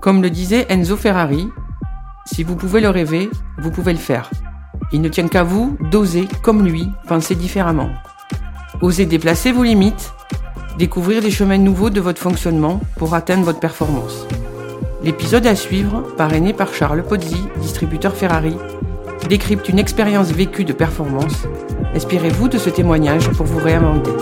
Comme le disait Enzo Ferrari, si vous pouvez le rêver, vous pouvez le faire. Il ne tient qu'à vous d'oser, comme lui, penser différemment. Osez déplacer vos limites, découvrir des chemins nouveaux de votre fonctionnement pour atteindre votre performance. L'épisode à suivre, parrainé par Charles Pozzi, distributeur Ferrari, décrypte une expérience vécue de performance. Inspirez-vous de ce témoignage pour vous réinventer.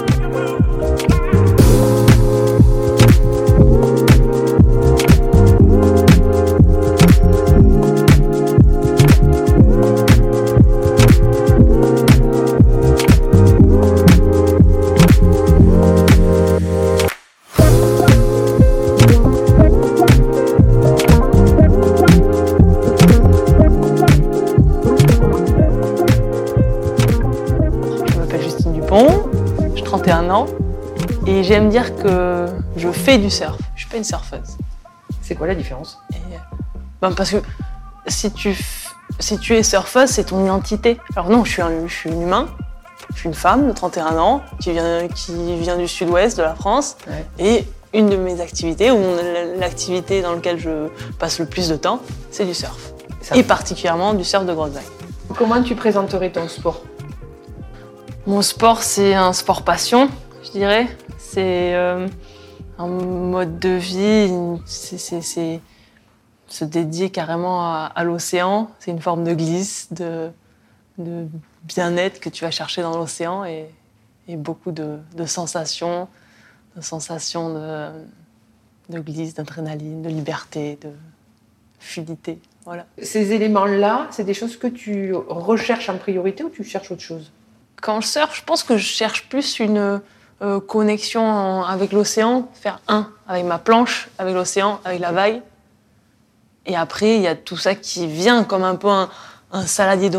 Ans et j'aime dire que je fais du surf. Je suis pas une surfeuse. C'est quoi la différence? Et, euh, ben, parce que si tu, f- si tu es surfeuse, c'est ton identité. Alors non, je suis, un, je suis une humain, je suis une femme de 31 ans qui vient, qui vient du sud-ouest de la France. Ouais. Et une de mes activités, ou l'activité dans laquelle je passe le plus de temps, c'est du surf. Ça- Et particulièrement du surf de grande vague. Comment tu présenterais ton sport? Mon sport, c'est un sport passion, je dirais. C'est euh, un mode de vie, c'est- se dédier carrément à, à l'océan. C'est une forme de glisse, de, de bien-être que tu vas chercher dans l'océan et, et beaucoup de, de sensations, de sensations de, de glisse, d'adrénaline, de liberté, de fluidité. Voilà. Ces éléments-là, c'est des choses que tu recherches en priorité ou tu cherches autre chose? Quand je surfe, je pense que je cherche plus une euh, connexion en- avec l'océan, faire un avec ma planche, avec l'océan, avec la vague. Et après, il y a tout ça qui vient comme un peu un, un saladier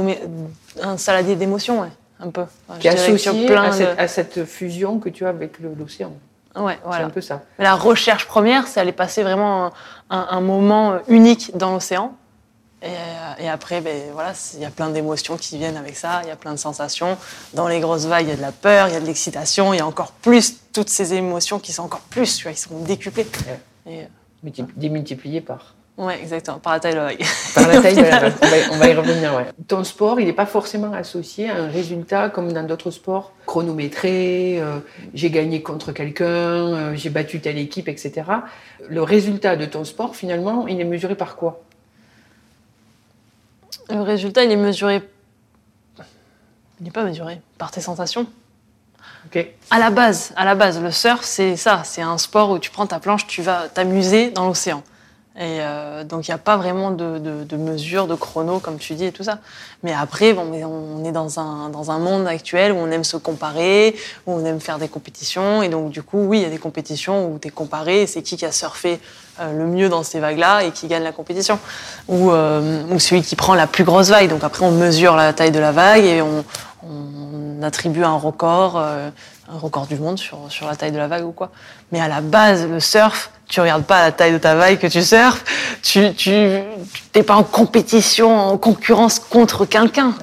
un saladier d'émotions, ouais, un peu. Enfin, Qui est associé plein à de- cette, à cette fusion que tu as avec l'océan. Ouais, C'est voilà. un peu ça. Mais la recherche première, c'est aller passer vraiment un, un- un moment unique dans l'océan. Et, euh, et après, ben, voilà, il y a plein d'émotions qui viennent avec ça, il y a plein de sensations. Dans les grosses vagues, il y a de la peur, il y a de l'excitation, il y a encore plus, toutes ces émotions qui sont encore plus, tu vois, ils sont décuplées. Et, euh, Multi- Démultiplié par. ouais, exactement, par la taille de la vague. Par la taille de la vague. On va, on va y revenir. ouais. Ton sport, il n'est pas forcément associé à un résultat comme dans d'autres sports, chronométré, euh, j'ai gagné contre quelqu'un, euh, j'ai battu telle équipe, etc. Le résultat de ton sport, finalement, il est mesuré par quoi? Le résultat, il est mesuré. Il n'est pas mesuré par tes sensations. Ok. À la base, à la base, le surf, c'est ça. C'est un sport où tu prends ta planche, tu vas t'amuser dans l'océan. Et euh, donc, il n'y a pas vraiment de, de, de mesure, de chrono, comme tu dis, et tout ça. Mais après, bon, on est dans un, dans un monde actuel où on aime se comparer, où on aime faire des compétitions. Et donc, du coup, oui, il y a des compétitions où tu es comparé. C'est qui qui a surfé le mieux dans ces vagues-là et qui gagne la compétition. Ou, euh, ou celui qui prend la plus grosse vague. Donc, après, on mesure la taille de la vague et on, on attribue un record, euh, un record du monde sur, sur la taille de la vague ou quoi. Mais à la base, le surf, tu regardes pas la taille de ta vague que tu surfes, tu tu t'es pas en compétition, en concurrence contre quelqu'un.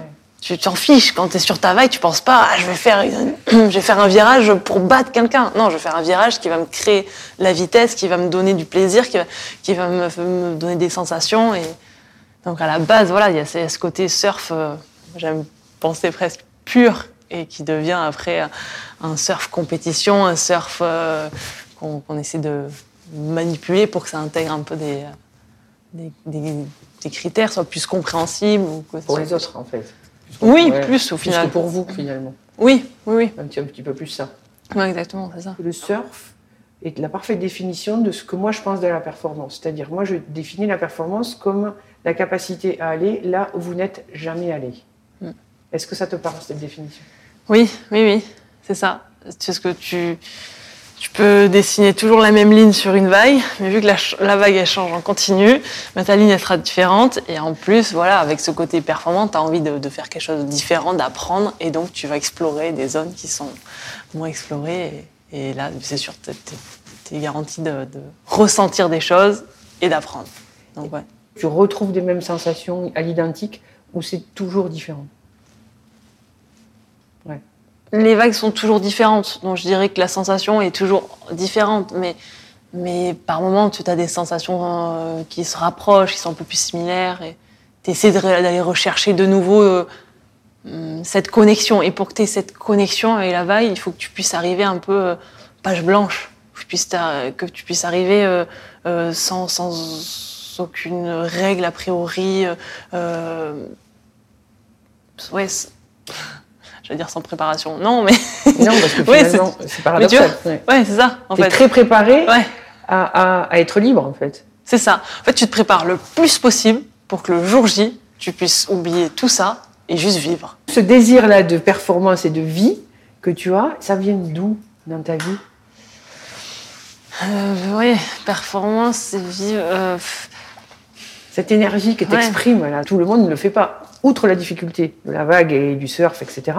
Tu t'en fiches quand tu es sur ta vague, tu penses pas ah, je vais faire une- je vais faire un virage pour battre quelqu'un. Non, je vais faire un virage qui va me créer la vitesse, qui va me donner du plaisir, qui va, qui va me, me donner des sensations et donc à la base voilà, il y a ce côté surf euh, j'aime penser presque pur et qui devient après un- surf compétition, un surf euh, qu'on essaie de manipuler pour que ça intègre un peu des, des, des- des critères, soit plus. Ou que Pour les autres, en fait. Oui, Ouais, plus au Plus final. que pour vous, finalement. Oui, oui, oui. Un petit, un petit peu plus ça. Ouais, exactement, c'est ça. Le surf est la parfaite définition de ce que moi je pense de la performance. C'est-à-dire, moi je définis la performance comme la capacité à aller là où vous n'êtes jamais allé. Mm. Est-ce que ça te parle, cette définition? Oui, oui, oui, c'est ça. C'est ce que tu. Tu peux dessiner toujours la même ligne sur une vague, mais vu que la, vague elle change en continu, bah, ta ligne elle sera différente. Et en plus, voilà, avec ce côté performant, tu as envie de, faire quelque chose de différent, d'apprendre, et donc tu vas explorer des zones qui sont moins explorées. Et, là, c'est sûr, tu es, garanti de, ressentir des choses et d'apprendre. Tu retrouves des mêmes sensations à l'identique ou c'est toujours différent? Les vagues sont toujours différentes. Donc je dirais que la sensation est toujours différente. Mais, par moments, tu as des sensations euh, qui se rapprochent, qui sont un peu plus similaires. Et tu essaies d'aller rechercher de nouveau euh, hum, cette connexion. Et pour que tu aies cette connexion avec la vague, il faut que tu puisses arriver un peu euh, page blanche. Que tu puisses, arriver sans, sans, aucune règle a priori. ouais, j'allais dire sans préparation. Non, mais. Non, parce que finalement, c'est paradoxal. Ouais, c'est ça. En fait. très préparé à, à, être libre, en fait. C'est ça. En fait, tu te prépares le plus possible pour que le jour J, tu puisses oublier tout ça et juste vivre. Ce désir-là de performance et de vie que tu as, ça vient d'où dans ta vie? Euh, Oui, performance et vie. Euh, Cette énergie que tu exprimes, là, tout le monde ne le fait pas outre la difficulté de la vague et du surf, etc.,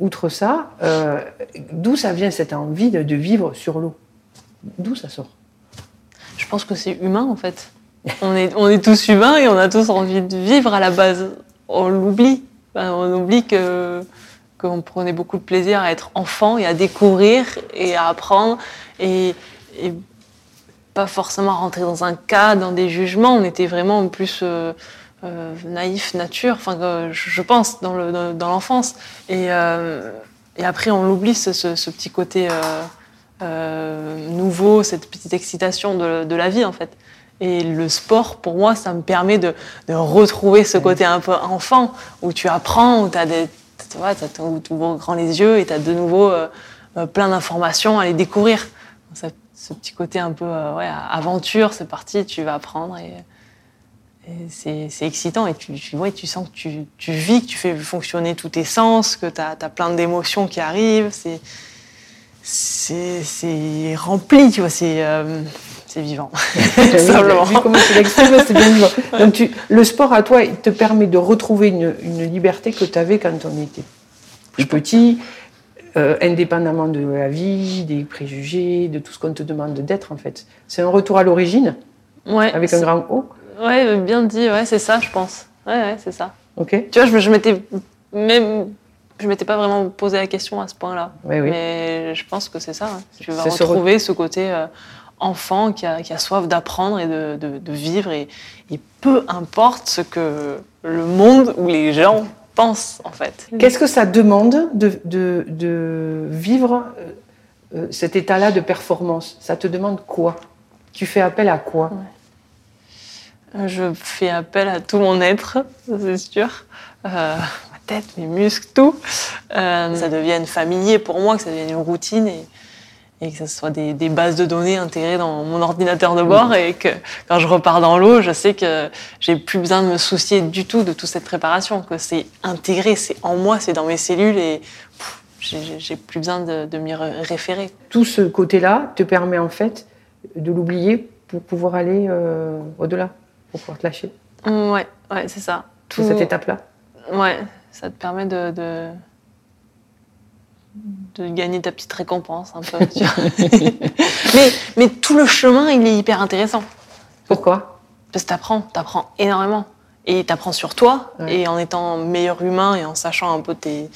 outre ça, euh, d'où ça vient cette envie de, vivre sur l'eau? D'où ça sort? Je pense que c'est humain en fait. on, est, on est tous humains et on a tous envie de vivre à la base. On l'oublie. on oublie que qu'on prenait beaucoup de plaisir à être enfant et à découvrir et à apprendre et, pas forcément rentrer dans un cas, dans des jugements. On était vraiment en plus euh, euh, naïf nature, enfin je pense dans l'enfance. et, euh, et, après on l'oublie ce, petit côté euh, nouveau, cette petite excitation de, la vie en fait. Et le sport, pour moi, ça me permet de, retrouver ce côté un peu enfant, où tu apprends, où tu as des, tu vois, grand les yeux et tu as de nouveau plein d'informations à les découvrir. ce petit côté un peu ouais, aventure, c'est parti, tu vas apprendre et, c'est excitant et tu, tu, tu sens que tu, tu, vis, que tu fais fonctionner tous tes sens, que tu as, plein d'émotions qui arrivent. C'est rempli, tu vois, c'est euh, vivant. Simplement. Vu comment tu l'exprimes, c'est bien vivant. Donc tu, le sport à toi, il te permet de retrouver une, une liberté que tu avais quand on était plus petit, euh, indépendamment de la vie, des préjugés, de tout ce qu'on te demande d'être en fait. C'est un retour à l'origine, ouais, avec un grand O. Ouais, bien dit, ouais, c'est ça, je pense. Ouais, ouais, c'est ça. Ok. Tu vois, je, je m'étais même, je m'étais pas vraiment posé la question à ce point-là. Oui. Mais je pense que c'est ça. Hein. Tu vas retrouver ce, côté euh, enfant qui a, qui a soif d'apprendre et de, de, de vivre, et, et, peu importe ce que le monde ou les gens pensent, en fait. Qu'est-ce que ça demande de, de, de vivre euh, euh, cet état-là de performance? Ça te demande quoi? Tu fais appel à quoi? Je fais appel à tout mon être, c'est sûr. Euh, ma tête, mes muscles, tout. Euh, ça devienne familier pour moi, que ça devienne une routine et, et que ce soit des, des, bases de données intégrées dans mon ordinateur de bord et que quand je repars dans l'eau, je sais que j'ai plus besoin de me soucier du tout de toute cette préparation, que c'est intégré, c'est en moi, c'est dans mes cellules et j'ai plus besoin de, de m'y référer. Tout ce côté-là te permet en fait de l'oublier pour pouvoir aller euh, au-delà pour pouvoir te lâcher. Ouais, ouais, c'est ça. Tout cette étape-là. Ouais, ça te permet de, de, de gagner ta petite récompense un peu. mais, mais tout le chemin, il est hyper intéressant. Pourquoi? Parce que t'apprends, t'apprends énormément. Et t'apprends sur toi, et en étant meilleur humain et en sachant un peu tes,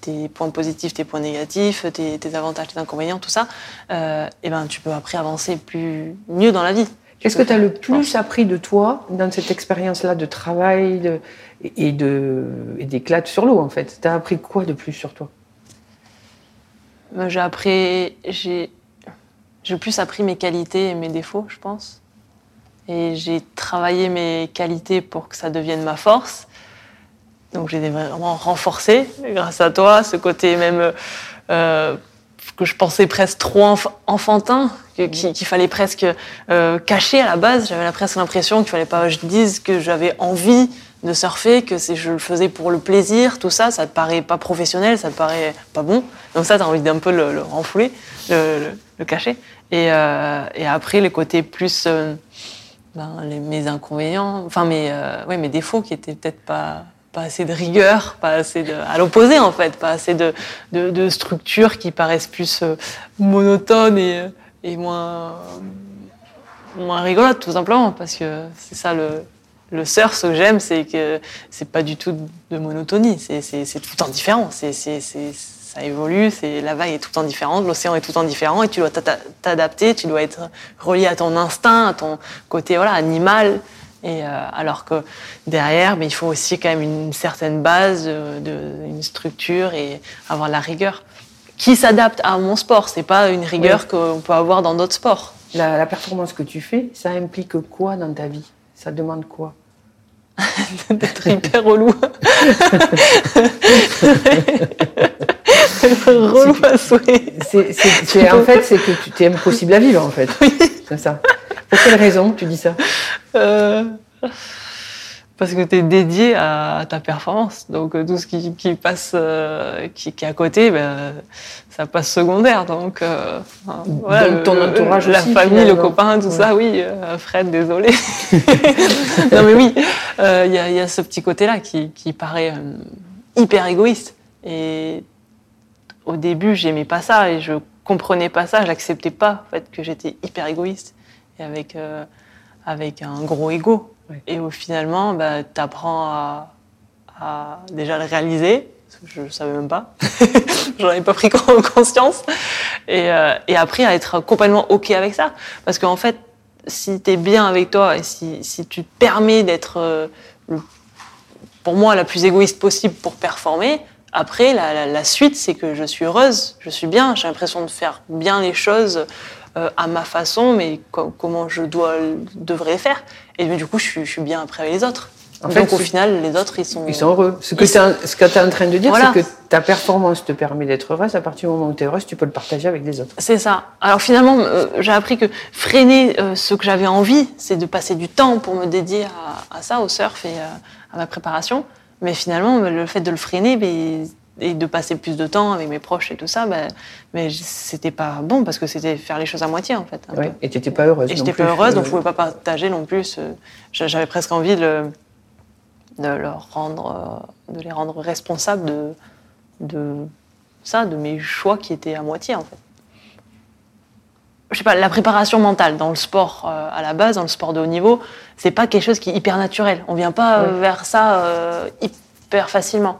tes points positifs, tes points négatifs, tes, tes avantages, tes inconvénients, tout ça, euh, et ben tu peux après avancer plus mieux dans la vie. Qu'est-ce que tu as le plus appris de toi dans cette expérience-là de travail et d'éclat sur l'eau, en fait? Tu as appris quoi de plus sur toi? J'ai appris. J'ai plus appris mes qualités et mes défauts, je pense. Et j'ai travaillé mes qualités pour que ça devienne ma force. Donc j'ai vraiment renforcé grâce à toi, ce côté même. Euh, que je pensais presque trop enfantin, qu'il fallait presque euh, cacher à la base. J'avais presque l'impression qu'il fallait pas que je dise que j'avais envie de surfer, que je le faisais pour le plaisir, tout ça, ça te paraît pas professionnel, ça te paraît pas bon. Donc ça, tu as envie d'un peu le, le renfouler, le, cacher. Et, euh, après, côtés plus. Euh, ben, les, mes inconvénients, enfin mes, ouais, mes défauts qui étaient peut-être pas, pas assez de rigueur, pas assez à l'opposé en fait, pas assez de, de, de structures qui paraissent plus monotones et, et moins, moins rigolotes tout simplement, parce que c'est ça le, le surf, ce que j'aime, c'est que c'est pas du tout de monotonie, c'est tout le temps différent, c'est ça évolue, la vague est tout le temps différente, l'océan est tout le temps différent et tu dois t'adapter, tu dois être relié à ton instinct, à ton côté voilà animal. Et euh, alors que derrière, mais il faut aussi quand même une certaine base, de, de une structure et avoir la rigueur qui s'adapte à mon sport. C'est pas une rigueur oui. qu'on peut avoir dans d'autres sports. La, la performance que tu fais, ça implique quoi dans ta vie? Ça demande quoi? D'être hyper relou. relou à souhait. C'est, en fait, c'est que tu es impossible à vivre, en fait. Oui. C'est ça. Pour quelle raison tu dis ça? Euh, Parce que tu es dédié à, ta performance. Donc euh, tout ce qui, qui passe, euh, qui, qui, est à côté, ben, ça passe secondaire. Donc, euh, voilà, Donc ton entourage La aussi, famille, finalement. le copain, tout Ouais. ça, oui. euh, Fred, désolé. non mais oui, il y, a, y a ce petit côté-là qui, qui paraît hyper égoïste. Et au début, j'aimais pas ça et je comprenais pas ça, j'acceptais pas en fait que j'étais hyper égoïste et avec avec un gros ego. Et au finalement, bah, tu apprends à, déjà le réaliser. Je ne savais même pas. J'en avais pas pris conscience. Et, euh, et après, à être complètement OK avec ça. Parce qu'en fait, si tu es bien avec toi et si, si tu te permets d'être, euh, pour moi, la plus égoïste possible pour performer, après, la suite, c'est que je suis heureuse, je suis bien, j'ai l'impression de faire bien les choses euh, à ma façon, mais co- comment je dois, devrais faire. Et du coup, je suis, je suis bien après les autres. En fait, Donc au final, les autres, ils sont... Ils sont heureux. Ce que tu es, en train de dire, Voilà. c'est que ta performance te permet d'être heureuse. À partir du moment où tu es heureuse, tu peux le partager avec les autres. C'est ça. Alors finalement, euh, j'ai appris que freiner euh, ce que j'avais envie, c'est de passer du temps pour me dédier à, à ça, au surf et euh, à ma préparation. Mais finalement, le fait de le freiner mais- et de passer plus de temps avec mes proches et tout ça, ben, mais c'était pas bon parce que c'était faire les choses à moitié en fait. Ouais. Et tu n'étais pas heureuse. Et j'étais pas heureuse, donc Euh, je pouvais pas partager non plus. j'a- J'avais presque envie de, le- de leur rendre, euh, de les rendre responsables de, de ça, de mes choix qui étaient à moitié en fait. Je sais pas, la préparation mentale dans le sport euh, à la base, dans le sport de haut niveau, c'est pas quelque chose qui est hyper naturel. On vient pas Ouais. vers ça euh, hyper facilement.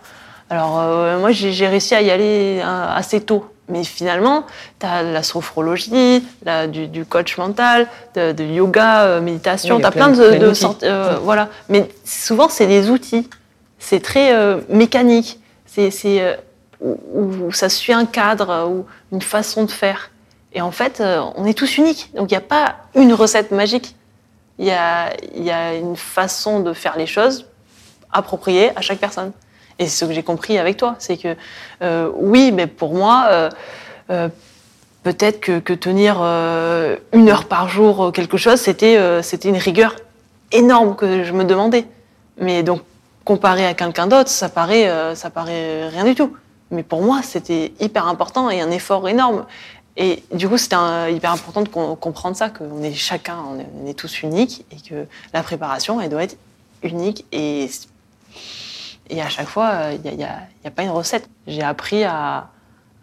Alors euh, moi j'ai réussi à y aller euh, assez tôt. Mais finalement, tu as la sophrologie, la- du, du coach mental, de, de yoga, euh, méditation, Oui, tu as plein, plein- de, plein de euh, Voilà. Mais souvent, c'est des outils. C'est très euh, mécanique. C'est euh, où, où ça suit un cadre ou une façon de faire. Et en fait, euh, on est tous uniques. Donc il n'y a pas une recette magique. Il y a, il y a une façon de faire les choses appropriée à chaque personne. Et c'est ce que j'ai compris avec toi, c'est que euh, oui, mais pour moi, euh, euh, peut-être que, tenir une heure par jour quelque chose, c'était une rigueur énorme que je me demandais. Mais donc comparé à quelqu'un d'autre, ça paraît ça paraît rien du tout. Mais pour moi, c'était hyper important et un effort énorme. Et du coup, c'était hyper important de com- comprendre ça, qu'on est chacun, on est, on est tous uniques et que la préparation, elle doit être unique et et à chaque fois, il n'y a, pas une recette. J'ai appris à,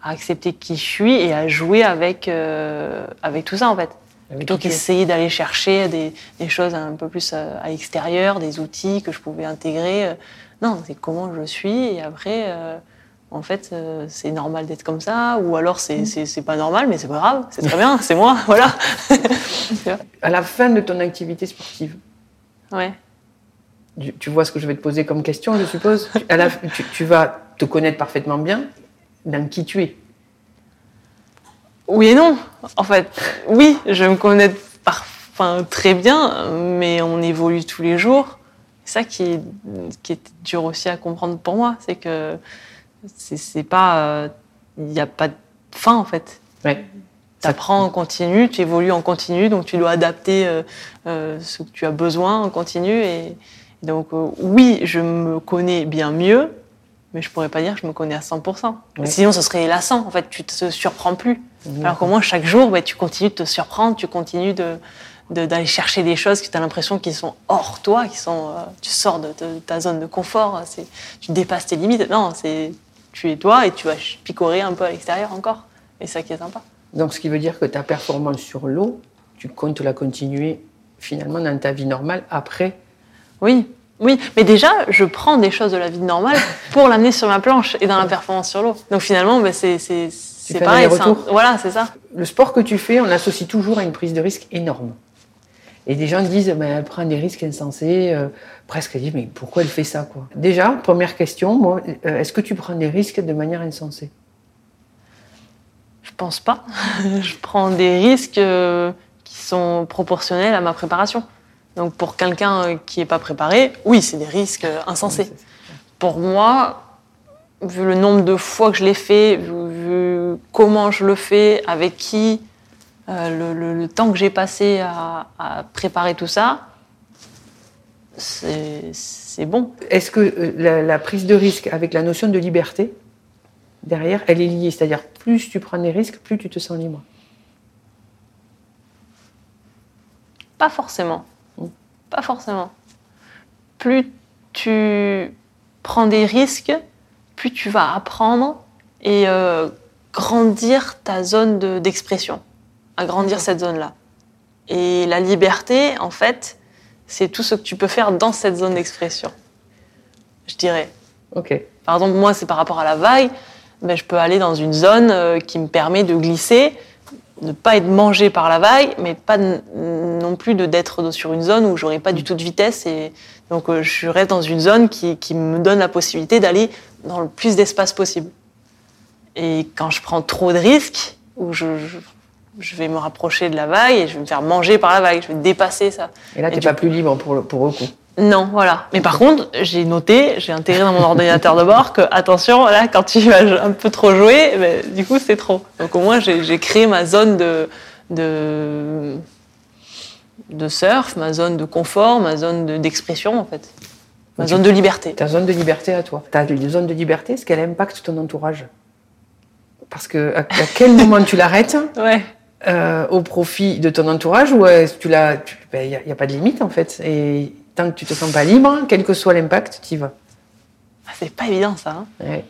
à accepter qui je suis et à jouer avec, euh, avec tout ça, en fait. Avec Plutôt tu es. qu'essayer d'aller chercher des, des choses un peu plus euh, à l'extérieur, des outils que je pouvais intégrer. euh. Non, c'est comment je suis et après, euh, en fait, euh, c'est normal d'être comme ça ou alors c'est c'est- pas normal, mais c'est pas grave, c'est très bien, c'est moi, voilà. À la fin de ton activité sportive, ouais. Tu, vois ce que je vais te poser comme question, je suppose? Tu- à la- tu, tu vas te connaître parfaitement bien dans qui tu es. Oui et non. En fait, oui, je me connais par, enfin, très bien, mais on évolue tous les jours. C'est ça qui est, qui est dur aussi à comprendre pour moi, c'est que c'est c'est pas, euh, il n'y a pas de fin en fait. Ouais. Tu apprends en continu, tu évolues en continu, donc tu dois adapter euh, euh, ce que tu as besoin en continu et, Donc euh, oui, je me connais bien mieux, mais je pourrais pas dire que je me connais à 100%. Ouais. Sinon, ce serait lassant. En fait, tu te surprends plus. D'accord. Alors qu'au moins, chaque jour, bah, tu continues de te surprendre, tu continues de de- d'aller chercher des choses que tu as l'impression qu'ils sont hors toi, qui sont, euh, tu sors de, de ta zone de confort, c'est, tu dépasses tes limites. Non, c'est, tu es toi et tu vas picorer un peu à l'extérieur encore. Et c'est ça qui est sympa. Donc, ce qui veut dire que ta performance sur l'eau, tu comptes la continuer finalement dans ta vie normale après. Oui, oui. Mais déjà, je prends des choses de la vie normale pour l'amener sur ma planche et dans la performance sur l'eau. Donc finalement, bah, c'est, pareil. un-. Voilà, c'est ça. Le sport que tu fais, on l'associe toujours à une prise de risque énorme. Et des gens disent, mais elle prend des risques insensés, euh, presque, disent, mais pourquoi elle fait ça quoi? Déjà, première question, euh, est-ce que tu prends des risques de manière insensée? Je pense pas. je prends des risques euh, qui sont proportionnels à ma préparation. Donc pour quelqu'un euh, qui n'est pas préparé, oui, c'est des risques euh, insensés. Pour moi, vu le nombre de fois que je l'ai fait, vu, vu comment je le fais, avec qui, euh, le, le- le temps que j'ai passé à, à préparer tout ça, c'est bon. Est-ce que la, la prise de risque avec la notion de liberté, derrière, elle est liée? C'est-à-dire, plus tu prends des risques, plus tu te sens libre. Pas forcément. Pas forcément. Plus tu prends des risques, plus tu vas apprendre et euh, grandir ta zone de- d'expression, agrandir cette zone-là. Et la liberté, en fait, c'est tout ce que tu peux faire dans cette zone d'expression. Je dirais. Ok. Par exemple, moi, c'est par rapport à la vague, ben, je peux aller dans une zone euh, qui me permet de glisser, ne pas être mangé par la vague, mais pas non plus de d'être sur une zone où j'aurai pas du tout de vitesse. Et donc, euh, je reste dans une zone qui, qui me donne la possibilité d'aller dans le plus d'espace possible. Et quand je prends trop de risques, où je, je, je vais me rapprocher de la vague et je vais me faire manger par la vague, je vais dépasser ça. Et là, tu n'es pas plus libre pour le, pour le coup. Non, voilà. Mais par contre, j'ai noté, j'ai intégré dans mon ordinateur de bord que, attention, là, quand tu vas un peu trop jouer, ben, du coup, c'est trop. Donc au moins, j'ai créé ma zone de, de, de surf, ma zone de confort, ma zone de- d'expression, en fait. Ma zone de liberté. Ta zone de liberté à toi. Ta zone de liberté, est-ce qu'elle impacte ton entourage? Parce que à, à quel moment tu l'arrêtes? Ouais. euh, au profit de ton entourage ou est-ce que tu l'as Il n'y a, pas de limite en fait. Et tant que tu te sens pas libre, quel que soit l'impact, tu y vas. Ah, C'est pas évident, ça. hein. Ouais.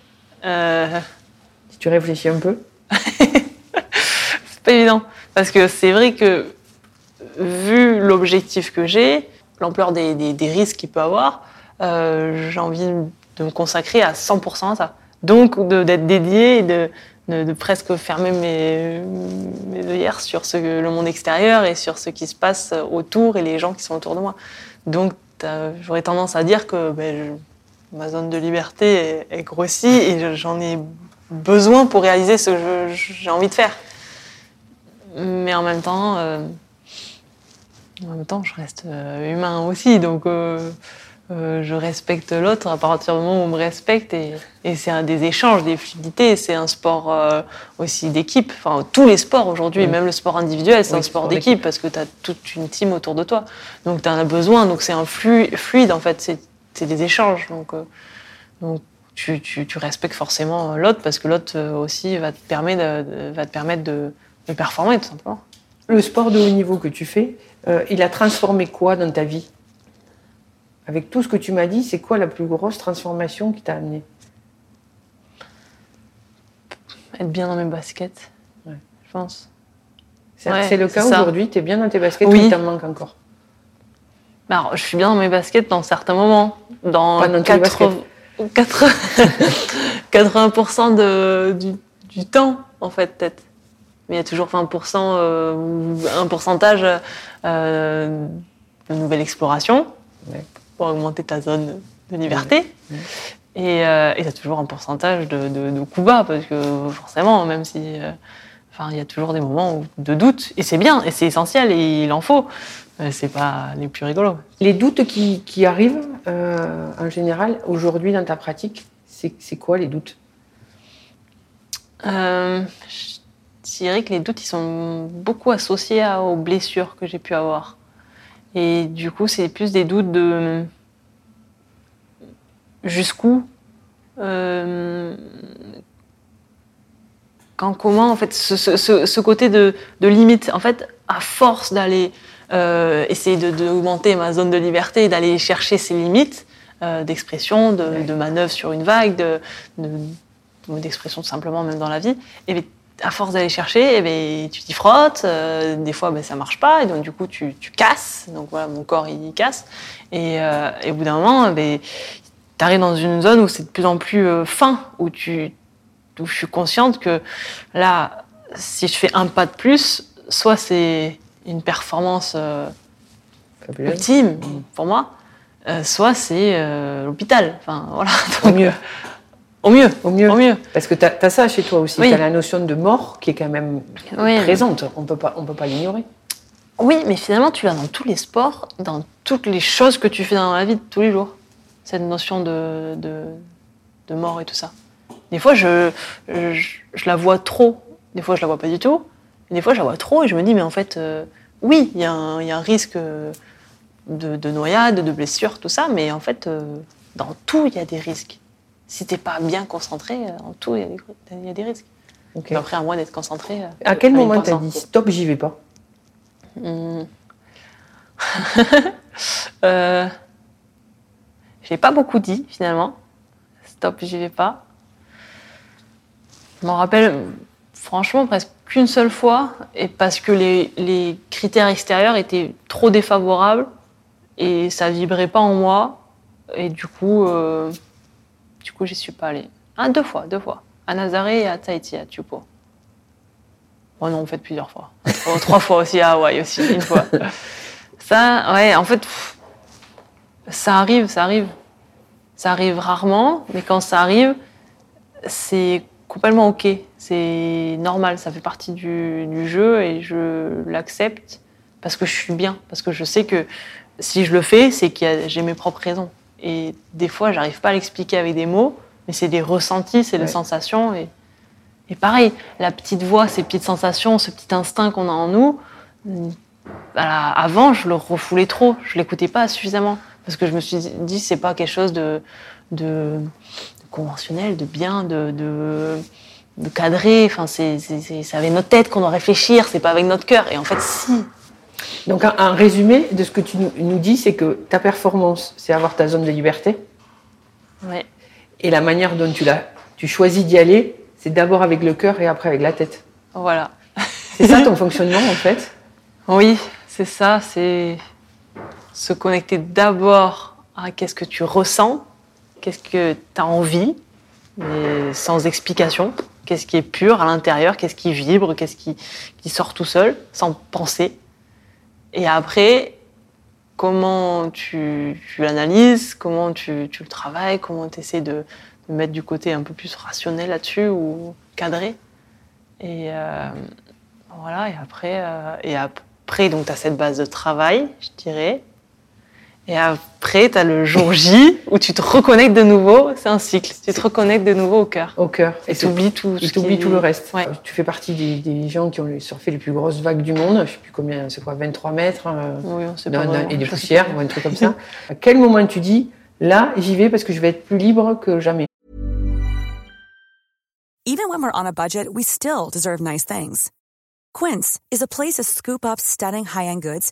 Euh, Si tu réfléchis un peu. c'est pas évident. Parce que c'est vrai que, vu l'objectif que j'ai, l'ampleur des, des- des risques qu'il peut avoir, euh, j'ai envie de me consacrer à 100% à ça. Donc, d'être dédié et de, de- de presque fermer mes, mes œillères sur ce, le monde extérieur et sur ce qui se passe autour et les gens qui sont autour de moi. Donc, j'aurais tendance à dire que ben, ma zone de liberté est, grossie et je- j'en ai besoin pour réaliser ce que j'ai envie de faire. Mais en même temps, euh, en même temps, je reste euh, humain aussi, donc euh, euh, je respecte l'autre à partir du moment où on me respecte et, et c'est un des échanges, des fluidités. C'est un sport euh, aussi d'équipe. Enfin, tous les sports aujourd'hui, même le sport individuel, c'est Oui, un sport sport d'équipe parce que tu as toute une team autour de toi. Donc tu en as besoin. Donc c'est un flux, fluide en fait. C'est des échanges. Donc, euh, donc tu, tu- tu respectes forcément l'autre parce que l'autre aussi va te permettre de, de- va te permettre de, de performer tout simplement. Le sport de haut niveau que tu fais, il a transformé quoi dans ta vie? Avec tout ce que tu m'as dit, c'est quoi la plus grosse transformation qui t'a amené? Être bien dans mes baskets, Ouais. je pense. C'est Ouais, le cas aujourd'hui, tu es bien dans tes baskets Oui. ou il t'en manque encore? Bah, Alors, je suis bien dans mes baskets dans certains moments. Dans Pas dans tous les 80, 80, 80% de, du, du temps, en fait, peut-être. Mais il y a toujours 20% euh, un pourcentage euh, de nouvelle exploration Ouais. Pour augmenter ta zone de liberté. Et euh, il y a toujours un pourcentage de, de, de coups bas, parce que forcément, même si. euh, Enfin, il y a toujours des moments où- de doute, et c'est bien, et c'est essentiel, et il en faut. Mais c'est pas les plus rigolos. Les doutes qui, qui arrivent, euh, en général, aujourd'hui dans ta pratique, c'est quoi les doutes? Euh, je dirais que les doutes, ils sont beaucoup associés à- aux blessures que j'ai pu avoir. Et du coup, c'est plus des doutes de jusqu'où euh, quand comment en fait ce, ce- ce- ce côté de, de limite en fait à force d'aller euh, essayer de- d'augmenter ma zone de liberté d'aller chercher ces limites euh, d'expression de, de manœuvre sur une vague de de- d'expression simplement même dans la vie et bien, à force d'aller chercher, eh ben, tu t'y frottes, euh, des fois ben, ça marche pas, et donc du coup tu, tu casses, donc voilà, mon corps il casse, et, euh, et au bout d'un moment, ben, tu arrives dans une zone où c'est de plus en plus euh, fin, où, tu, où je suis consciente que là, si je fais un pas de plus, soit c'est une performance ultime pour moi, soit c'est l'hôpital. Enfin voilà. Donc, mieux. Au mieux. Au mieux. Au mieux. Parce que tu as, ça chez toi aussi. Oui. Tu as la notion de mort qui est quand même Oui. présente. On peut pas, on peut pas l'ignorer. Oui, mais finalement, tu l'as dans tous les sports, dans toutes les choses que tu fais dans la vie de tous les jours. Cette notion de, de, de mort et tout ça. Des fois, je, je, je la vois trop. Des fois, je la vois pas du tout. Et des fois, je la vois trop et je me dis, mais en fait, euh, oui, il y, a un- il y a un risque de, de noyade, de blessure, tout ça, mais en fait, euh, dans tout, il y a des risques. Si t'es pas bien concentré, euh, en tout, il y, a des- il y a des risques. Après, à moi d'être concentré. euh, À quel à moment tu as 1000%. dit stop, j'y vais pas Hmm. euh, j'ai pas beaucoup dit finalement. Stop, j'y vais pas. Je m'en rappelle franchement presque qu'une seule fois, et parce que les, les critères extérieurs étaient trop défavorables et ça vibrait pas en moi. Et du coup, euh, du coup, j'y suis pas allée. Ah, deux fois, deux fois. À Nazaré et à Tahiti, à Tupo. Oh non, en fait, plusieurs fois. Oh, trois fois aussi à Hawaï, aussi, une fois. Ça, ouais, en fait, pff, ça arrive, ça arrive. Ça arrive rarement, mais quand ça arrive, c'est complètement OK. C'est normal, ça fait partie du, du jeu et je l'accepte parce que je suis bien, parce que je sais que si je le fais, c'est que j'ai mes propres raisons. Et des fois, j'arrive pas à l'expliquer avec des mots, mais c'est des ressentis, c'est des Ouais. sensations. Et, et pareil, la petite voix, ces petites sensations, ce petit instinct qu'on a en nous, voilà, avant, je le refoulais trop, je l'écoutais pas suffisamment. Parce que je me suis dit, c'est pas quelque chose de, de, de conventionnel, de bien, de, de, de cadré. Enfin, c'est avec notre tête qu'on doit réfléchir, c'est pas avec notre cœur. Et en fait, si. Donc, un, un résumé de ce que tu nous, dis, c'est que ta performance, c'est avoir ta zone de liberté. Ouais. Et la manière dont tu, l'as- tu choisis d'y aller, c'est d'abord avec le cœur et après avec la tête. Voilà. C'est ça ton fonctionnement, en fait? Oui, c'est ça, c'est se connecter d'abord à qu'est-ce que tu ressens, qu'est-ce que tu as envie, mais sans explication, qu'est-ce qui est pur à l'intérieur, qu'est-ce qui vibre, qu'est-ce qui, qui sort tout seul, sans penser. Et après, comment tu, tu l'analyses, comment tu, tu le travailles, comment tu essaies de, mettre du côté un peu plus rationnel là-dessus ou cadré. Et euh, voilà, et après, euh, et après donc tu as cette base de travail, je dirais. Et après, tu as le jour J où tu te reconnectes de nouveau, c'est un cycle, tu te reconnectes de nouveau au cœur. Au cœur. Et tu oublies tout. Et t'oublies qui- tout le reste. Ouais. Tu fais partie des, des gens qui ont surfé les plus grosses vagues du monde. Je sais plus combien, c'est quoi, 23 mètres euh, Oui, on sait dans- pas dans- et des poussières ou un truc comme ça. à quel moment tu dis, là, j'y vais parce que je vais être plus libre que jamais? Even when we're on a budget, we still deserve nice things. Quince is a place to scoop up stunning high-end goods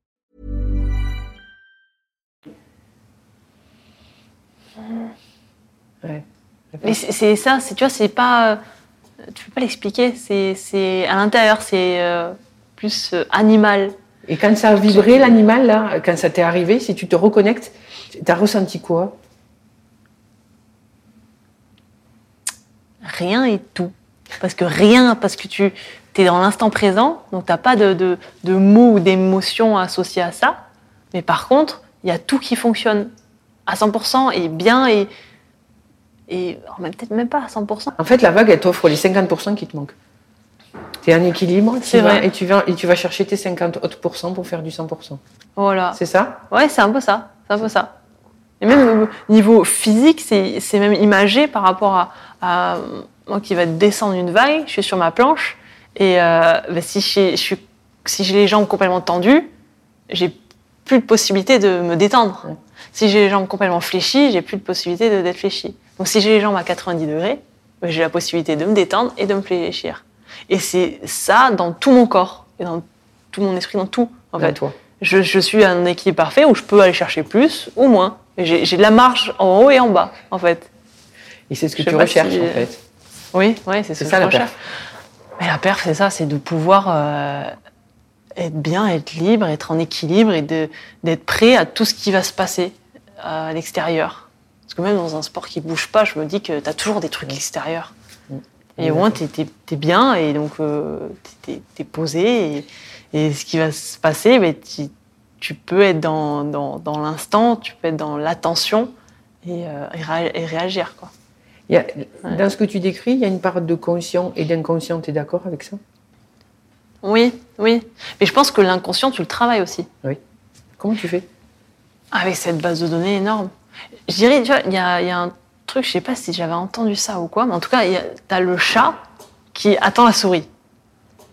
Ouais. Mais c'est ça, c'est- tu vois, c'est pas. euh, tu peux pas l'expliquer. C'est, à l'intérieur, c'est euh, plus euh, animal. Et quand ça a vibré, l'animal, là, quand ça t'est arrivé, si tu te reconnectes, t'as ressenti quoi? Rien et tout. Parce que rien, parce que tu es dans l'instant présent, donc t'as pas de, de, de mots ou d'émotions associées à ça. Mais par contre, il y a tout qui fonctionne à 100% et bien et, et oh, même- peut-être même pas à 100%. En fait, la vague, elle t'offre les 50% qui te manquent. T'es en équilibre, tu vas- vrai. et tu vas et tu vas chercher tes 50 autres pour faire du 100%. Voilà. C'est ça? Ouais, c'est un peu ça. C'est un peu ça. Et même au niveau physique, c'est même imagé par rapport à, à moi qui va descendre une vague. Je suis sur ma planche et euh, bah, si j'ai si les jambes complètement tendues, j'ai plus de possibilité de me détendre. Ouais. Si j'ai les jambes complètement fléchies, j'ai plus de possibilité d'être fléchie. Donc si j'ai les jambes à 90 degrés, bah, j'ai la possibilité de me détendre et de me fléchir. Et c'est ça dans tout mon corps et dans tout mon esprit, dans tout. En fait toi? je, je suis à un équilibre parfait où je peux aller chercher plus ou moins. J'ai de la marge en haut et en bas, en fait. Et c'est ce que Je tu recherches, si- en fait. Oui, oui, c'est ce C'est que ça, je la recherche. Mais la perf, c'est ça, c'est de pouvoir euh, être bien, être libre, être en équilibre et d'être prêt à tout ce qui va se passer à l'extérieur. Parce que même dans un sport qui bouge pas, je me dis que tu as toujours des trucs extérieurs. Et au moins, tu es, bien et donc tu es, posé. Et, et ce qui va se passer, ben, tu, tu peux être dans, dans, dans l'instant, tu peux être dans l'attention et, euh, et réagir. Quoi. Il y a- Dans ce que tu décris, il y a une part de conscient et d'inconscient. Tu es d'accord avec ça? Oui, oui. Mais je pense que l'inconscient, tu le travailles aussi. Comment tu fais? Avec cette base de données énorme. Je dirais, tu vois, il y y a un truc, je sais pas si j'avais entendu ça ou quoi, mais en tout cas, tu as le chat qui attend la souris.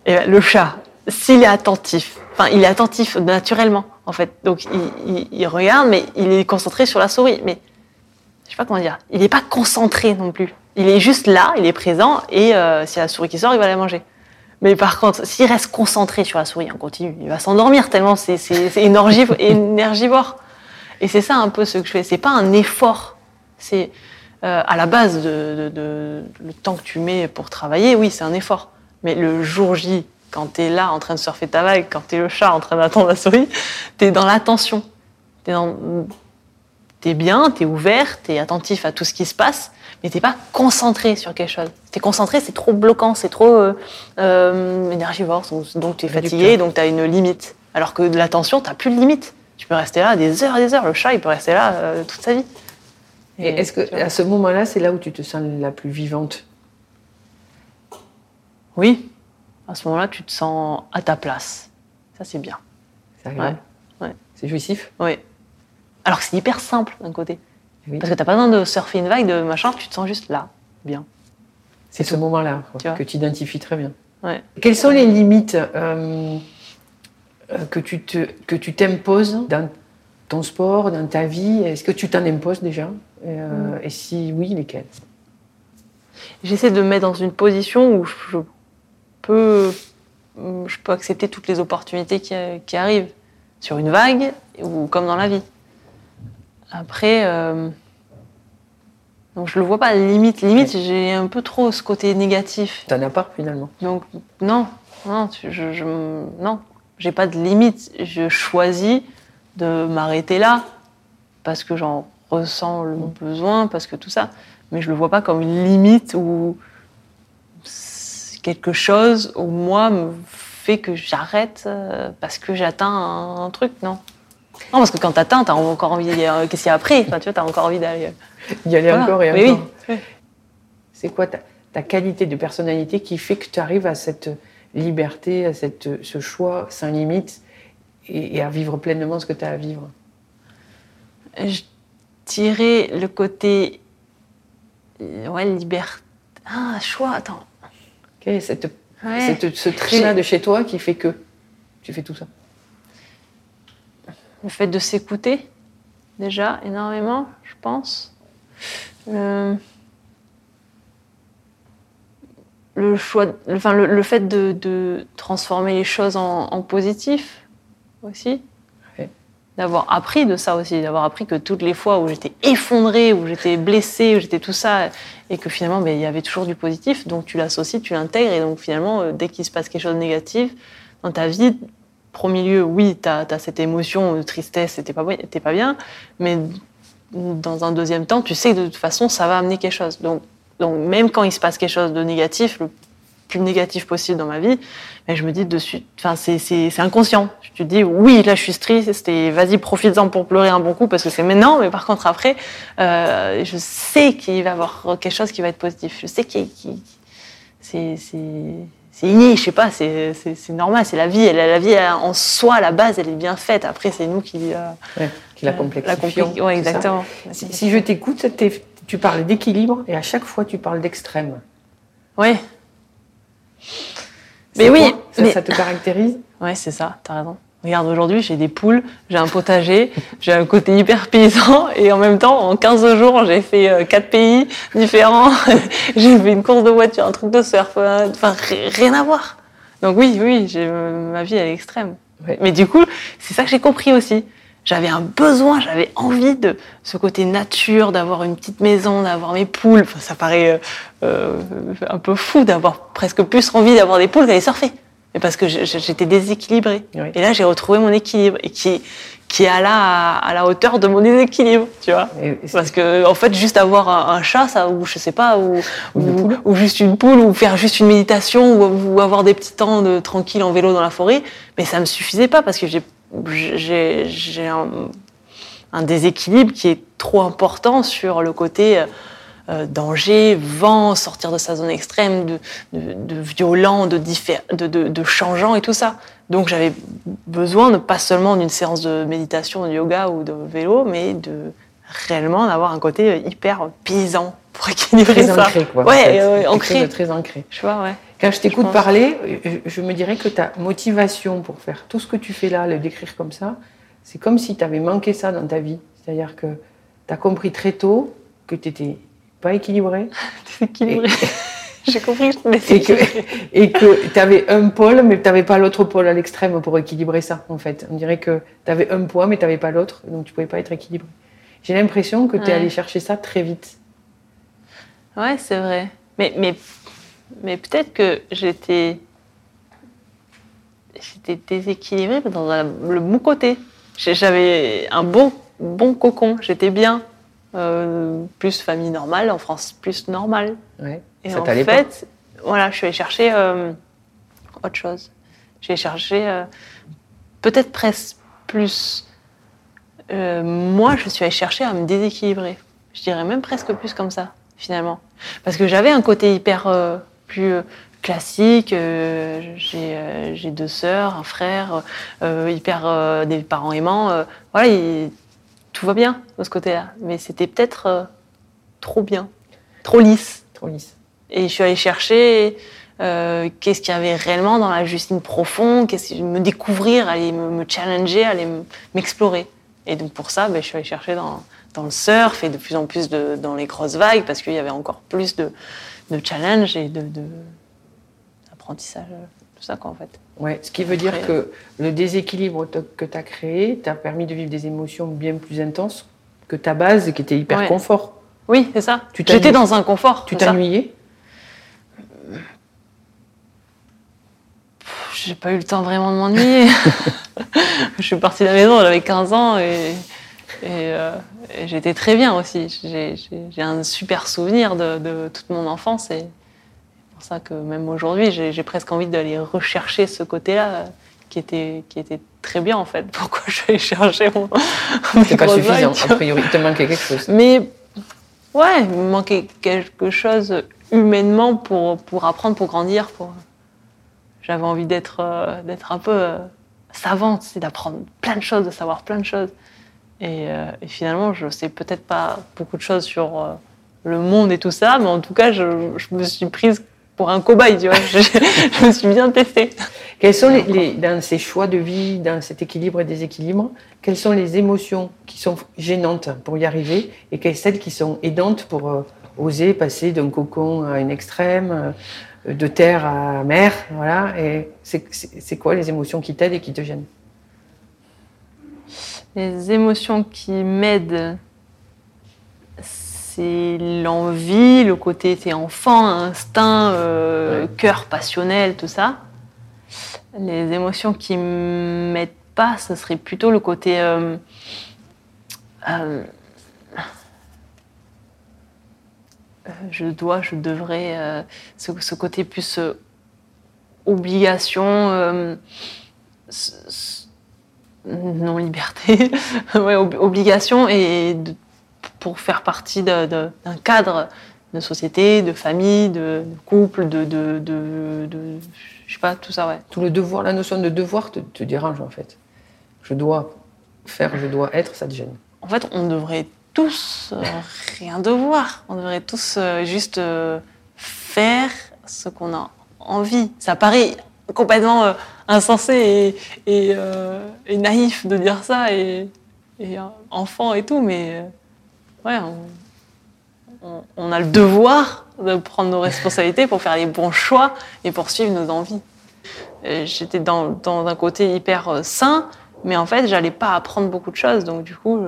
Et ben, le chat, s'il est attentif, enfin, il est attentif naturellement, en fait. Donc, il, il- il regarde, mais il est concentré sur la souris. Mais, je sais pas comment dire, il n'est pas concentré non plus. Il est juste là, il est présent, et euh, s'il y a la souris qui sort, il va la manger. Mais par contre, s'il reste concentré sur la souris en continu, il va s'endormir tellement c'est c'est- c'est énergiv- énergivore. Et c'est ça un peu ce que je fais. C'est pas un effort. C'est euh, à la base de, de- de- le temps que tu mets pour travailler, oui, c'est un effort. Mais le jour J, quand tu es là en train de surfer ta vague, quand tu es le chat en train d'attendre la souris, tu es dans l'attention. Tu es, bien, tu es ouvert, tu es attentif à tout ce qui se passe, mais tu pas concentré sur quelque chose. Tu es concentré, c'est trop bloquant, c'est trop euh, euh, énergivore, donc tu es fatigué, donc tu as une limite. Alors que de l'attention, tu plus de limite. Tu peux rester là des heures et des heures. Le chat, il peut rester là euh, toute sa vie. Et est-ce que à ce moment-là, c'est là où tu te sens la plus vivante? Oui, à ce moment-là, tu te sens à ta place. Ça, c'est bien. C'est Ouais, ouais. C'est jouissif? Oui. Alors que c'est hyper simple d'un côté. Oui. Parce que t'as pas besoin de surfer une vague, de machin, tu te sens juste là, bien. C'est ce moment-là que tu identifies très bien. Ouais. Quelles sont les limites euh, que tu te que tu t'imposes dans ton sport, dans ta vie Est-ce que tu t'en imposes déjà? Euh, Et si oui, lesquelles? J'essaie de me mettre dans une position où je peux, je peux accepter toutes les opportunités qui, qui arrivent sur une vague ou comme dans la vie. Après, euh, donc je le vois pas limite. Limite, j'ai un peu trop ce côté négatif. T'en as pas finalement? Donc non, non, je, non, j'ai pas de limite. Je choisis de m'arrêter là parce que j'en ressens le besoin, parce que tout ça. Mais je le vois pas comme une limite ou quelque chose où moi me fait que j'arrête euh, parce que j'atteins un, un truc, non? Non, parce que quand t'atteins, t'as encore envie. euh, Qu'est-ce qu'il y a après? Enfin, Tu vois, t'as encore envie d'aller. Il y aller Voilà. encore et Oui, encore. oui. C'est quoi ta, ta qualité de personnalité qui fait que tu arrives à cette liberté, à cette, ce choix sans limite et, et à vivre pleinement ce que tu as à vivre. Je dirais le côté ouais liberté. Ah choix attends. Est cette, Ouais. cette- ce trait-là de chez toi qui fait que tu fais tout ça. Le fait de s'écouter déjà énormément je pense. Euh, le choix enfin le, le fait de, de transformer les choses en, en positif aussi d'avoir appris de ça aussi, d'avoir appris que toutes les fois où j'étais effondrée, où j'étais blessée, où j'étais tout ça, et que finalement, mais il y avait toujours du positif, donc tu l'associes, tu l'intègres, et donc finalement, euh, dès qu'il se passe quelque chose de négatif dans ta vie, premier lieu, oui, tu as, cette émotion de tristesse, t'es pas, pas bien, mais dans un deuxième temps, tu sais que de toute façon, ça va amener quelque chose. Donc, donc même quand il se passe quelque chose de négatif, le plus négatif possible dans ma vie, mais je me dis dessus, enfin c'est inconscient. Je te dis oui, là je suis triste, et vas-y profites-en pour pleurer un bon coup parce que c'est maintenant, mais par contre après, euh, je sais qu'il va y avoir quelque chose qui va être positif. Je sais qu'il c'est c'est inné, je sais pas, c'est normal, c'est la vie. Elle, la vie en soi, à la base, elle est bien faite. Après, c'est nous qui, euh, qui la complexifions. La exactement. Si, je t'écoute, tu parles d'équilibre et à chaque fois, tu parles d'extrême. Oui. Mais oui. Ça, te caractérise? Oui, c'est ça, tu as raison. Regarde, aujourd'hui, j'ai des poules, j'ai un potager, j'ai un côté hyper paysan, et en même temps, en 15 jours, j'ai fait euh, quatre pays différents, j'ai fait une course de voiture, un truc de surf, euh, enfin, rien à voir. Donc oui, oui, ma vie, elle est extrême. Mais du coup, c'est ça que j'ai compris aussi. J'avais un besoin, j'avais envie de ce côté nature, d'avoir une petite maison, d'avoir mes poules. Enfin, ça paraît euh, un peu fou d'avoir presque plus envie d'avoir des poules qu'aller surfer mais parce que j'étais déséquilibrée. Et là, j'ai retrouvé mon équilibre et qui, qui est à la, à la hauteur de mon déséquilibre, tu vois. parce que, en fait, juste avoir un, chat, ça, ou je sais pas, ou, ou, juste une poule, ou faire juste une méditation, ou, avoir des petits temps de tranquille en vélo dans la forêt, mais ça me suffisait pas parce que j'ai, j'ai, un, déséquilibre qui est trop important sur le côté euh, danger, vent, sortir de sa zone extrême, de, de, violent, de, de, de, changeant et tout ça. Donc j'avais besoin de pas seulement d'une séance de méditation, de yoga ou de vélo, mais de réellement d'avoir un côté hyper paysan pour équilibrer très ça. Ancré, quoi. Ouais, ancré. très ancré. Je vois, ouais. Quand je t'écoute parler, je me dirais que ta motivation pour faire tout ce que tu fais là, le décrire comme ça, c'est comme si tu avais manqué ça dans ta vie. C'est-à-dire que tu as compris très tôt que tu étais pas équilibré. équilibré. J'ai compris que et que, et que tu avais un pôle, mais tu n'avais pas l'autre pôle à l'extrême pour équilibrer ça, en fait. On dirait que tu avais un poids, mais tu n'avais pas l'autre, donc tu pouvais pas être équilibré. J'ai l'impression que tu es allé chercher ça très vite. Ouais, c'est vrai. Mais, mais, mais peut-être que j'étais j'étais déséquilibrée dans le bon côté. J'avais un bon, bon cocon, j'étais bien. Euh, plus famille normale, en France plus normale. Et en fait, voilà, je suis allée chercher euh, autre chose. J'ai cherché euh, peut-être presque plus. moi, je suis allée chercher à me déséquilibrer. Je dirais même presque plus comme ça, finalement. Parce que j'avais un côté hyper plus classique. j'ai deux sœurs, un frère, hyper des parents aimants. voilà, tout va bien de ce côté-là. Mais c'était peut-être euh, trop bien, trop lisse. Trop lisse. Et je suis allée chercher euh, qu'est-ce qu'il y avait réellement dans la Justine profonde, qu'est-ce me découvrir, aller me, challenger, aller m'explorer. Et donc pour ça, ben, je suis allée chercher dans, dans, le surf et de plus en plus de, dans les grosses vagues parce qu'il y avait encore plus de, de challenge et de, d'apprentissage, tout ça quoi en fait. Ouais, ce qui veut dire que le déséquilibre que tu as créé t'a permis de vivre des émotions bien plus intenses que ta base qui était hyper confort. Oui, c'est ça. J'étais dans un confort. Tu t'ennuyais J'ai pas eu le temps vraiment de m'ennuyer. je suis partie de la maison, j'avais 15 ans et, euh, j'étais très bien aussi. J'ai un super souvenir de, de, toute mon enfance et, pour ça que même aujourd'hui, j'ai presque envie d'aller rechercher ce côté-là qui était, qui était très bien en fait. Pourquoi je vais chercher mon. C'est pas suffisant, a priori, il te manquait quelque chose. Mais ouais, il me manquait quelque chose humainement pour, pour apprendre, pour grandir. Pour... J'avais envie d'être euh, d'être un peu euh, savante, c'est d'apprendre plein de choses, de savoir plein de choses. Et, euh, et finalement, je sais peut-être pas beaucoup de choses sur le monde et tout ça, mais en tout cas, je, me suis prise pour un cobaye, tu vois. je, me suis bien testée. Quels sont les, dans ces choix de vie, dans cet équilibre et déséquilibre, quelles sont les émotions qui sont gênantes pour y arriver et quelles celles qui sont aidantes pour euh, oser passer d'un cocon à une extrême, euh, de terre à mer, voilà. Et c'est quoi les émotions qui t'aident et qui te gênent? Les émotions qui m'aident, c'est l'envie, le côté t'es enfant, instinct, euh, cœur passionnel, tout ça. Les émotions qui m'aident pas, ce serait plutôt le côté euh, euh, je dois, je devrais, ce, ce, côté plus obligation, non liberté, ouais, obligation et de, pour faire partie d'un cadre de société, de famille, de, couple, de, de, de, je sais pas, tout ça, ouais. Tout le devoir, la notion de devoir te, te, dérange en fait. Je dois faire, je dois être, ça te gêne. En fait, on devrait tous euh, rien devoir. On devrait tous euh, juste euh, faire ce qu'on a envie. Ça paraît complètement insensé et, et, naïf de dire ça et, enfant et tout, mais ouais, on, a le devoir de prendre nos responsabilités pour faire les bons choix et poursuivre nos envies. J'étais dans, un côté hyper euh, sain, mais en fait, j'allais pas apprendre beaucoup de choses. Donc, du coup,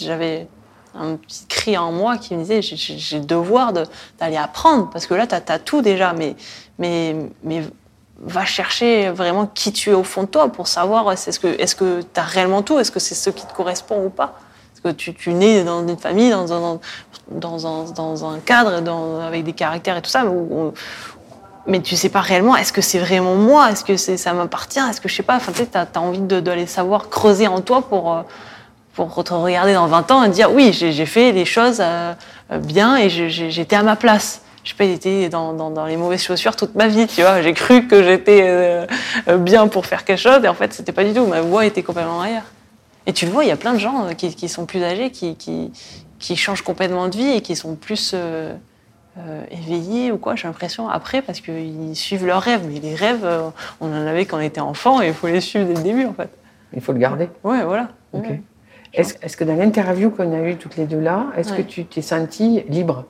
j'avais un petit cri en moi qui me disait j'ai le devoir d'aller apprendre parce que là, tu as, tout déjà, mais, mais va chercher vraiment qui tu es au fond de toi pour savoir est-ce que est-ce que tu as réellement tout, est-ce que c'est ce qui te correspond ou pas? Parce que tu, tu nais dans une famille, dans un, dans un, dans un cadre, avec des caractères et tout ça, où, mais tu sais pas réellement, est-ce que c'est vraiment moi? Est-ce que ça m'appartient? Est-ce que je sais pas? Enfin, tu sais, as, envie d'aller savoir creuser en toi pour, euh, pour te regarder dans 20 ans et dire oui, j'ai fait les choses euh, bien et j'étais à ma place. Je pas été dans, dans, dans, les mauvaises chaussures toute ma vie, tu vois. J'ai cru que j'étais euh, bien pour faire quelque chose et en fait, c'était pas du tout. Ma voix était complètement ailleurs. Et tu le vois, il y a plein de gens euh, qui, qui sont plus âgés, qui, qui, qui, changent complètement de vie et qui sont plus euh, euh, éveillés ou quoi, j'ai l'impression, après, parce qu'ils suivent leurs rêves. Mais les rêves, euh, on en avait quand on était enfant et il faut les suivre dès le début, en fait. Il faut le garder. Ouais, voilà. Ok. Ouais. Est-ce est que dans l'interview qu'on a eue toutes les deux là, est-ce ouais. que tu t'es sentie libre?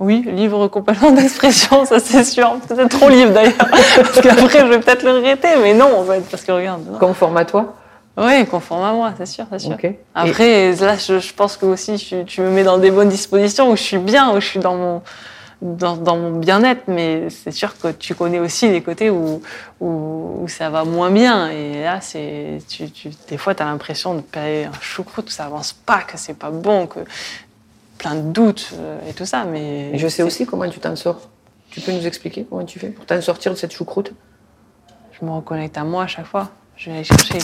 Oui, livre complètement d'expression, ça c'est sûr. Peut-être trop libre d'ailleurs. Parce qu'après, je vais peut-être le regretter, mais non, en fait. Parce que regarde. Non. Conforme à toi oui, conforme à moi, c'est sûr, c'est sûr. Okay. Après, Et... là, je, je, pense que aussi, tu, tu, me mets dans des bonnes dispositions où je suis bien, où je suis dans mon, dans, dans mon bien-être, mais c'est sûr que tu connais aussi les côtés où, où, où ça va moins bien. Et là, c'est, tu, tu, des fois, tu as l'impression de payer un choucroute, que ça avance pas, que c'est pas bon, que plein de doutes euh, et tout ça. Mais je sais aussi comment tu t'en sors. Tu peux nous expliquer comment tu fais pour t'en sortir de cette choucroute? Je me reconnecte à moi à chaque fois. Je vais aller chercher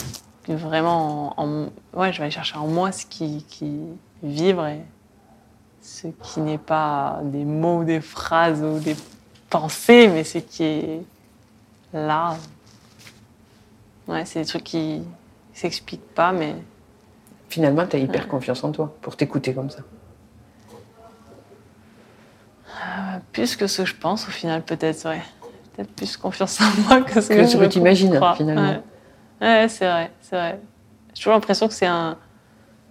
vraiment en, en, ouais je vais aller chercher en moi ce qui, qui vivre et ce qui n'est pas des mots des phrases ou des pensées mais ce qui est là ouais c'est des trucs qui s'expliquent pas mais finalement tu as hyper ouais. confiance en toi pour t'écouter comme ça euh, plus que ce que je pense au final peut-être ouais peut-être plus confiance en moi que ce que, que, que tu imagines finalement ouais. Ouais, c'est vrai, c'est vrai. J'ai toujours l'impression que c'est un,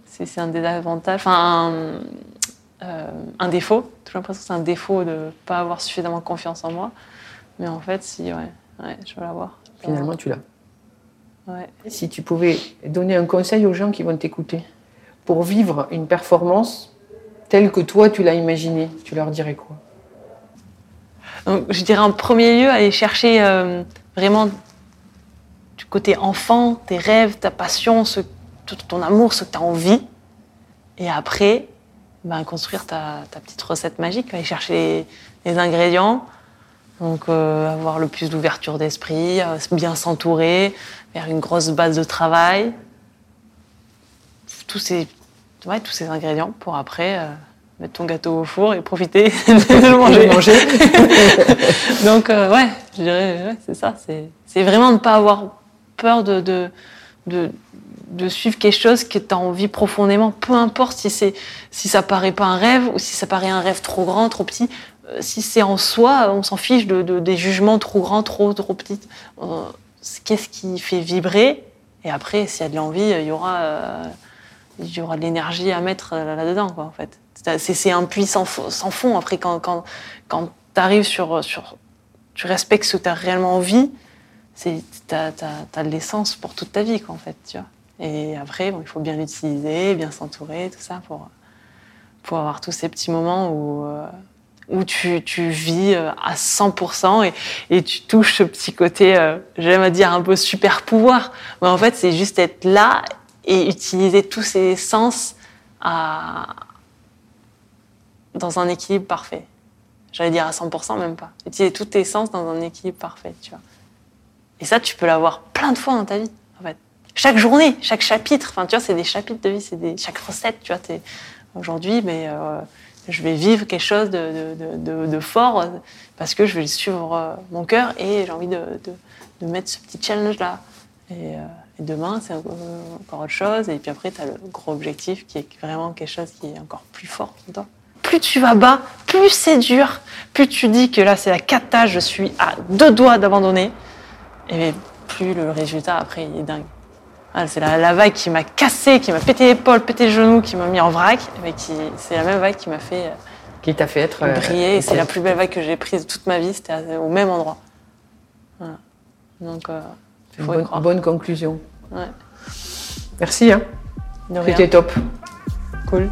c'est, un désavantage, enfin un, euh, un défaut. J'ai toujours l'impression que c'est un défaut de ne pas avoir suffisamment confiance en moi. Mais en fait, si, ouais, ouais je veux l'avoir. Finalement, tu l'as. Ouais. Si tu pouvais donner un conseil aux gens qui vont t'écouter pour vivre une performance telle que toi tu l'as imaginée, tu leur dirais quoi? Je dirais en premier lieu aller chercher euh, vraiment du côté enfant, tes rêves, ta passion, tout ton amour, ce que tu as envie. Et après, ben, construire ta, petite recette magique, aller chercher les, les ingrédients. Donc, euh, avoir le plus d'ouverture d'esprit, euh, bien s'entourer, faire une grosse base de travail. Tous ces, ouais, tous ces ingrédients pour après euh, mettre ton gâteau au four et profiter de le manger. manger. Donc, euh, ouais, je dirais, ouais, c'est ça. C'est vraiment de ne pas avoir peur de, de, de, de, suivre quelque chose que tu as envie profondément, peu importe si, c'est, si ça paraît pas un rêve ou si ça paraît un rêve trop grand, trop petit. Euh, si c'est en soi, on s'en fiche de, de, des jugements trop grands, trop, trop petits. Euh, qu'est-ce qui fait vibrer? Et après, s'il y a de l'envie, il y aura, il y aura de l'énergie à mettre là-dedans, quoi, en fait. C'est, un puits sans, fond. Après, quand, quand, quand tu arrives sur, sur. Tu respectes ce que tu as réellement envie, t'as as, as, de l'essence pour toute ta vie, quoi, en fait, tu vois. Et après, bon, il faut bien l'utiliser, bien s'entourer, tout ça, pour, pour avoir tous ces petits moments où, euh, où tu, tu vis euh, à 100% et, et tu touches ce petit côté, euh, j'aime à dire un peu super pouvoir. Mais en fait, c'est juste être là et utiliser tous ses sens à, dans un équilibre parfait. J'allais dire à 100%, même pas. Utiliser tous tes sens dans un équilibre parfait, tu vois. Et ça, tu peux l'avoir plein de fois dans ta vie, en fait. Chaque journée, chaque chapitre, enfin, tu vois, c'est des chapitres de vie, c'est des, chaque recette, tu vois. Aujourd'hui, mais euh, je vais vivre quelque chose de, de, de- de fort euh, parce que je vais suivre euh, mon cœur et j'ai envie de mettre ce petit challenge-là. Et, euh, et demain, c'est encore encore autre chose. Et puis après, tu as le gros objectif qui est vraiment quelque chose qui est encore plus fort en toi. Plus tu vas bas, plus c'est dur, plus tu dis que là, c'est la cata, je suis à deux doigts d'abandonner. Et plus le résultat, après, il est dingue. Ah, c'est la, la vague qui m'a cassé, qui m'a pété l'épaule, pété le genou, qui m'a mis en vrac. Mais qui, c'est la même vague qui m'a fait euh, Qui t'a fait être. euh, briller. Et c'est la plus belle vague que j'ai prise de toute ma vie. C'était au même endroit. Voilà. Donc, euh, Une faut y bonne, conclusion. Ouais. Merci, hein. C'était top. Cool.